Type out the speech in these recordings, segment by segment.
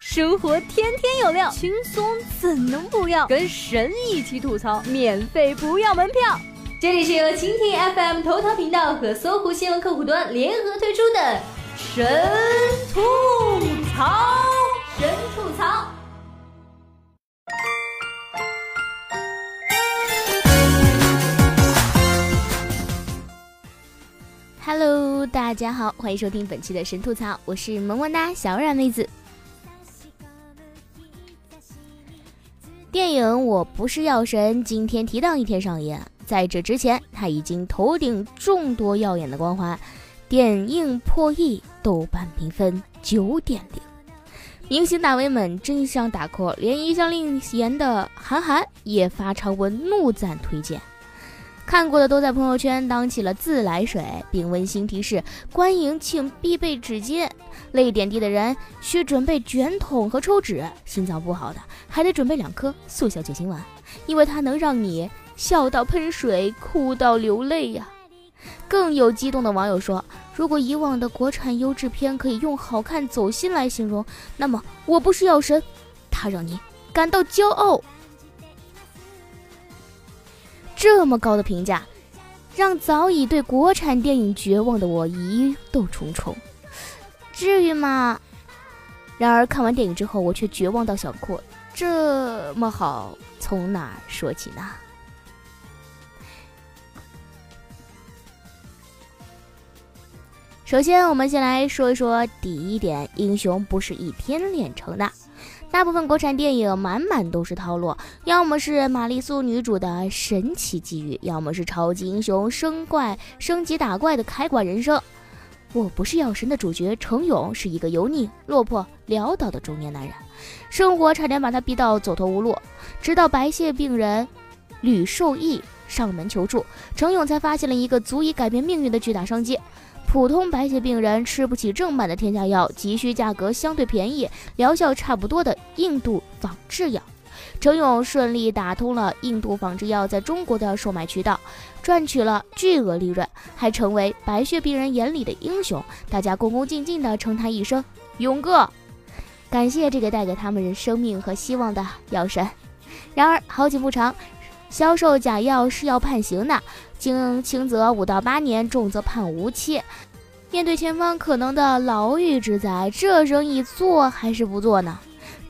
生活天天有料，轻松怎能不要？跟神一起吐槽，免费不要门票。这里是由蜻蜓 FM 头条频道和搜狐新闻客户端联合推出的神吐槽，神吐槽。Hello，大家好，欢迎收听本期的神吐槽，我是萌萌哒小软妹子。影《我不是药神》今天提档一天上映，在这之前，他已经头顶众多耀眼的光环，电影破亿，豆瓣评分九点零，明星大 V 们争相打 call，连一向令颜的韩寒也发长文怒赞推荐。看过的都在朋友圈当起了自来水，并温馨提示：观影请必备纸巾。泪点低的人需准备卷筒和抽纸，心脏不好的还得准备两颗速效救心丸，因为它能让你笑到喷水，哭到流泪呀。更有激动的网友说：如果以往的国产优质片可以用好看走心来形容，那么我不是药神，它让你感到骄傲。这么高的评价，让早已对国产电影绝望的我疑窦重重。至于吗？然而看完电影之后，我却绝望到想哭。这么好，从哪儿说起呢？首先，我们先来说一说第一点：英雄不是一天练成的。大部分国产电影满满都是套路，要么是玛丽苏女主的神奇机遇，要么是超级英雄升怪升级打怪的开挂人生。我不是药神的主角程勇是一个油腻、落魄、潦倒的中年男人，生活差点把他逼到走投无路，直到白血病人吕受益上门求助，程勇才发现了一个足以改变命运的巨大商机。普通白血病人吃不起正版的天价药，急需价格相对便宜、疗效差不多的印度仿制药。程勇顺利打通了印度仿制药在中国的售卖渠道，赚取了巨额利润，还成为白血病人眼里的英雄。大家恭恭敬敬地称他一声“勇哥”，感谢这个带给他们生命和希望的药神。然而好景不长，销售假药是要判刑的。轻轻则五到八年，重则判无期。面对前方可能的牢狱之灾，这生意做还是不做呢？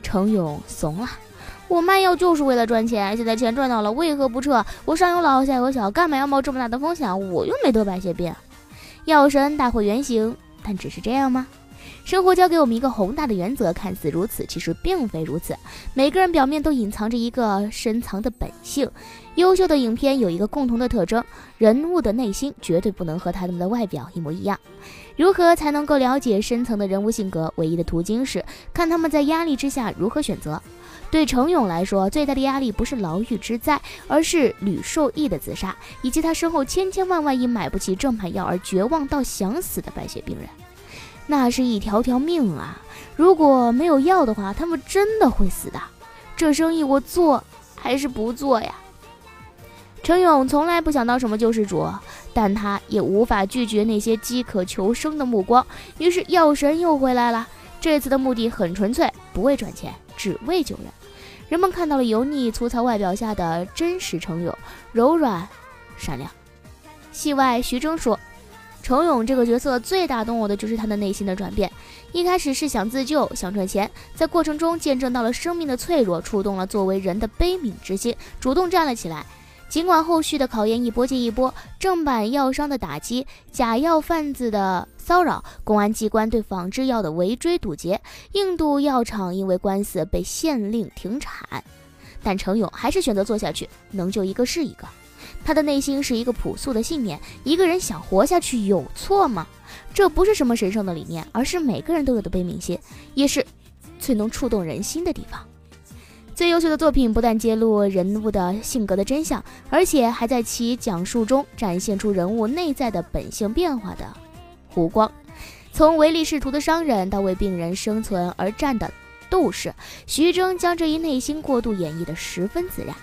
程勇怂了。我卖药就是为了赚钱，现在钱赚到了，为何不撤？我上有老下有小，干嘛要冒这么大的风险？我又没得白血病。药神大会原形，但只是这样吗？生活教给我们一个宏大的原则，看似如此，其实并非如此。每个人表面都隐藏着一个深藏的本性。优秀的影片有一个共同的特征：人物的内心绝对不能和他们的外表一模一样。如何才能够了解深层的人物性格？唯一的途径是看他们在压力之下如何选择。对程勇来说，最大的压力不是牢狱之灾，而是吕受益的自杀，以及他身后千千万万因买不起正版药而绝望到想死的白血病人。那是一条条命啊！如果没有药的话，他们真的会死的。这生意我做还是不做呀？程勇从来不想当什么救世主，但他也无法拒绝那些饥渴求生的目光。于是药神又回来了，这次的目的很纯粹，不为赚钱，只为救人。人们看到了油腻粗糙外表下的真实程勇，柔软、善良。戏外，徐峥说。程勇这个角色最打动我的就是他的内心的转变。一开始是想自救、想赚钱，在过程中见证到了生命的脆弱，触动了作为人的悲悯之心，主动站了起来。尽管后续的考验一波接一波，正版药商的打击、假药贩子的骚扰、公安机关对仿制药的围追堵截，印度药厂因为官司被限令停产，但程勇还是选择做下去，能救一个是一个。他的内心是一个朴素的信念：一个人想活下去有错吗？这不是什么神圣的理念，而是每个人都有的悲悯心，也是最能触动人心的地方。最优秀的作品不但揭露人物的性格的真相，而且还在其讲述中展现出人物内在的本性变化的弧光。从唯利是图的商人到为病人生存而战的斗士，徐峥将这一内心过度演绎的十分自然。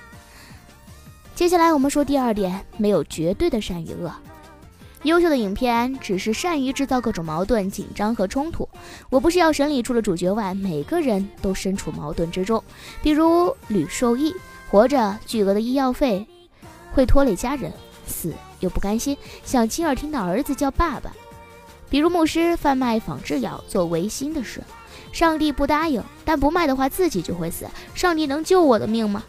接下来我们说第二点，没有绝对的善与恶。优秀的影片只是善于制造各种矛盾、紧张和冲突，我不是药神里除了主角外，每个人都身处矛盾之中。比如吕受益，活着巨额的医药费会拖累家人，死又不甘心，想亲耳听到儿子叫爸爸。比如牧师贩卖仿制药做违心的事，上帝不答应，但不卖的话自己就会死，上帝能救我的命吗？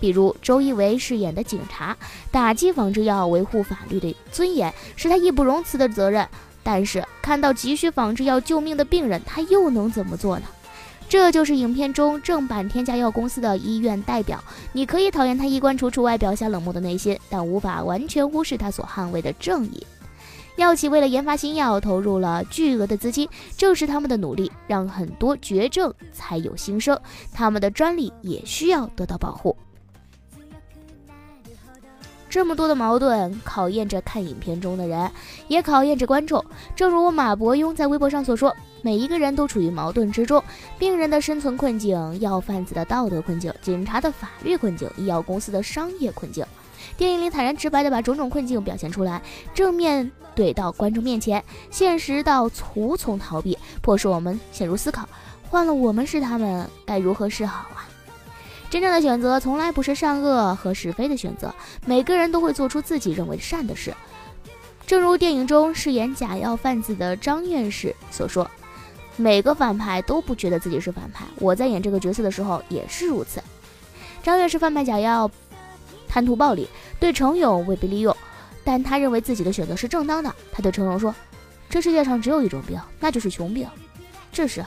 比如周一围饰演的警察，打击仿制药，维护法律的尊严，是他义不容辞的责任。但是看到急需仿制药救命的病人，他又能怎么做呢？这就是影片中正版添加药公司的医院代表。你可以讨厌他衣冠楚楚、外表下冷漠的内心，但无法完全忽视他所捍卫的正义。药企为了研发新药，投入了巨额的资金，正是他们的努力，让很多绝症才有新生。他们的专利也需要得到保护。这么多的矛盾，考验着看影片中的人，也考验着观众。正如马伯庸在微博上所说：“每一个人都处于矛盾之中，病人的生存困境，药贩子的道德困境，警察的法律困境，医药公司的商业困境。”电影里坦然直白地把种种困境表现出来，正面怼到观众面前，现实到无从逃避，迫使我们陷入思考：换了我们是他们，该如何是好啊？真正的选择从来不是善恶和是非的选择，每个人都会做出自己认为善的事。正如电影中饰演假药贩子的张院士所说：“每个反派都不觉得自己是反派，我在演这个角色的时候也是如此。”张院士贩卖假药，贪图暴利，对程勇未被利用，但他认为自己的选择是正当的。他对程勇说：“这世界上只有一种病，那就是穷病，这是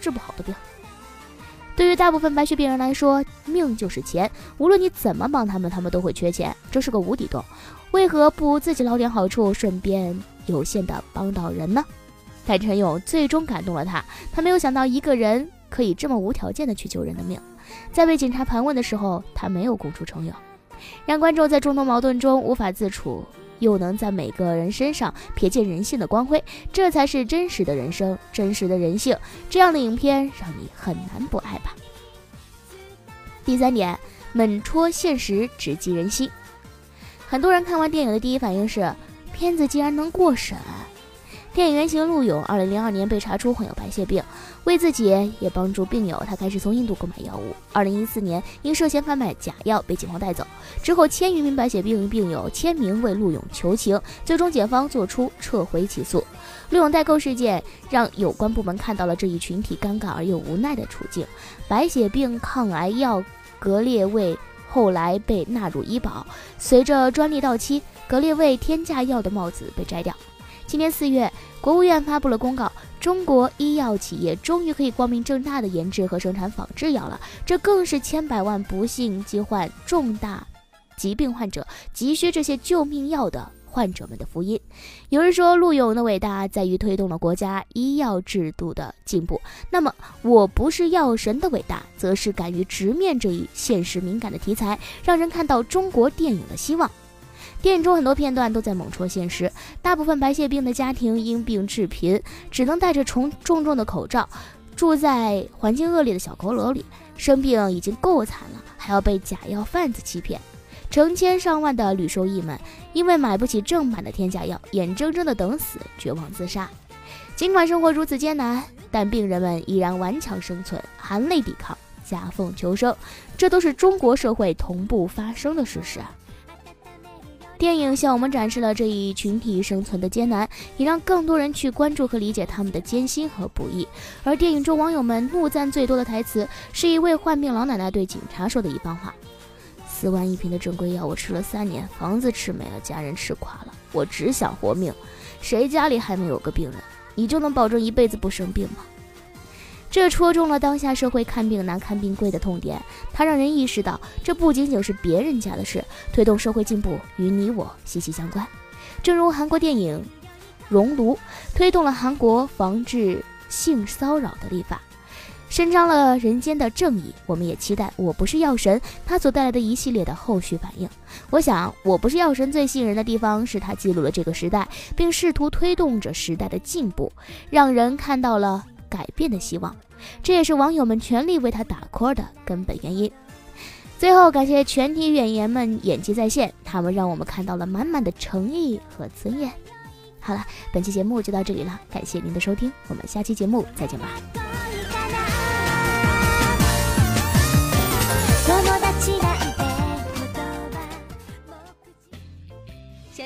治不好的病。”对于大部分白血病人来说，命就是钱，无论你怎么帮他们，他们都会缺钱，这是个无底洞。为何不自己捞点好处，顺便有限的帮到人呢？但陈勇最终感动了他，他没有想到一个人可以这么无条件的去救人的命。在被警察盘问的时候，他没有供出程勇，让观众在众多矛盾中无法自处。又能在每个人身上瞥见人性的光辉，这才是真实的人生，真实的人性。这样的影片让你很难不爱吧？第三点，猛戳现实，直击人心。很多人看完电影的第一反应是，片子竟然能过审。电影原型陆勇，二零零二年被查出患有白血病，为自己也帮助病友，他开始从印度购买药物。二零一四年因涉嫌贩卖假药被警方带走，之后千余名白血病病友签名为陆勇求情，最终检方作出撤回起诉。陆勇代购事件让有关部门看到了这一群体尴尬而又无奈的处境。白血病抗癌药格列卫后来被纳入医保，随着专利到期，格列卫天价药的帽子被摘掉。今年四月，国务院发布了公告，中国医药企业终于可以光明正大的研制和生产仿制药了。这更是千百万不幸疾患重大疾病患者急需这些救命药的患者们的福音。有人说，陆勇的伟大在于推动了国家医药制度的进步。那么，我不是药神的伟大，则是敢于直面这一现实敏感的题材，让人看到中国电影的希望。电影中很多片段都在猛戳现实，大部分白血病的家庭因病致贫，只能戴着重重重的口罩，住在环境恶劣的小阁楼里。生病已经够惨了，还要被假药贩子欺骗。成千上万的铝受益们因为买不起正版的天价药，眼睁睁的等死，绝望自杀。尽管生活如此艰难，但病人们依然顽强生存，含泪抵抗，夹缝求生。这都是中国社会同步发生的事实啊！电影向我们展示了这一群体生存的艰难，也让更多人去关注和理解他们的艰辛和不易。而电影中网友们怒赞最多的台词，是一位患病老奶奶对警察说的一番话：“四万一瓶的正规药，我吃了三年，房子吃没了，家人吃垮了，我只想活命。谁家里还没有个病人？你就能保证一辈子不生病吗？”这戳中了当下社会看病难、看病贵的痛点。它让人意识到，这不仅仅是别人家的事，推动社会进步与你我息息相关。正如韩国电影《熔炉》推动了韩国防治性骚扰的立法，伸张了人间的正义。我们也期待《我不是药神》它所带来的一系列的后续反应。我想，《我不是药神》最吸引人的地方是它记录了这个时代，并试图推动着时代的进步，让人看到了。改变的希望，这也是网友们全力为他打 call 的根本原因。最后，感谢全体演员们演技在线，他们让我们看到了满满的诚意和尊严。好了，本期节目就到这里了，感谢您的收听，我们下期节目再见吧。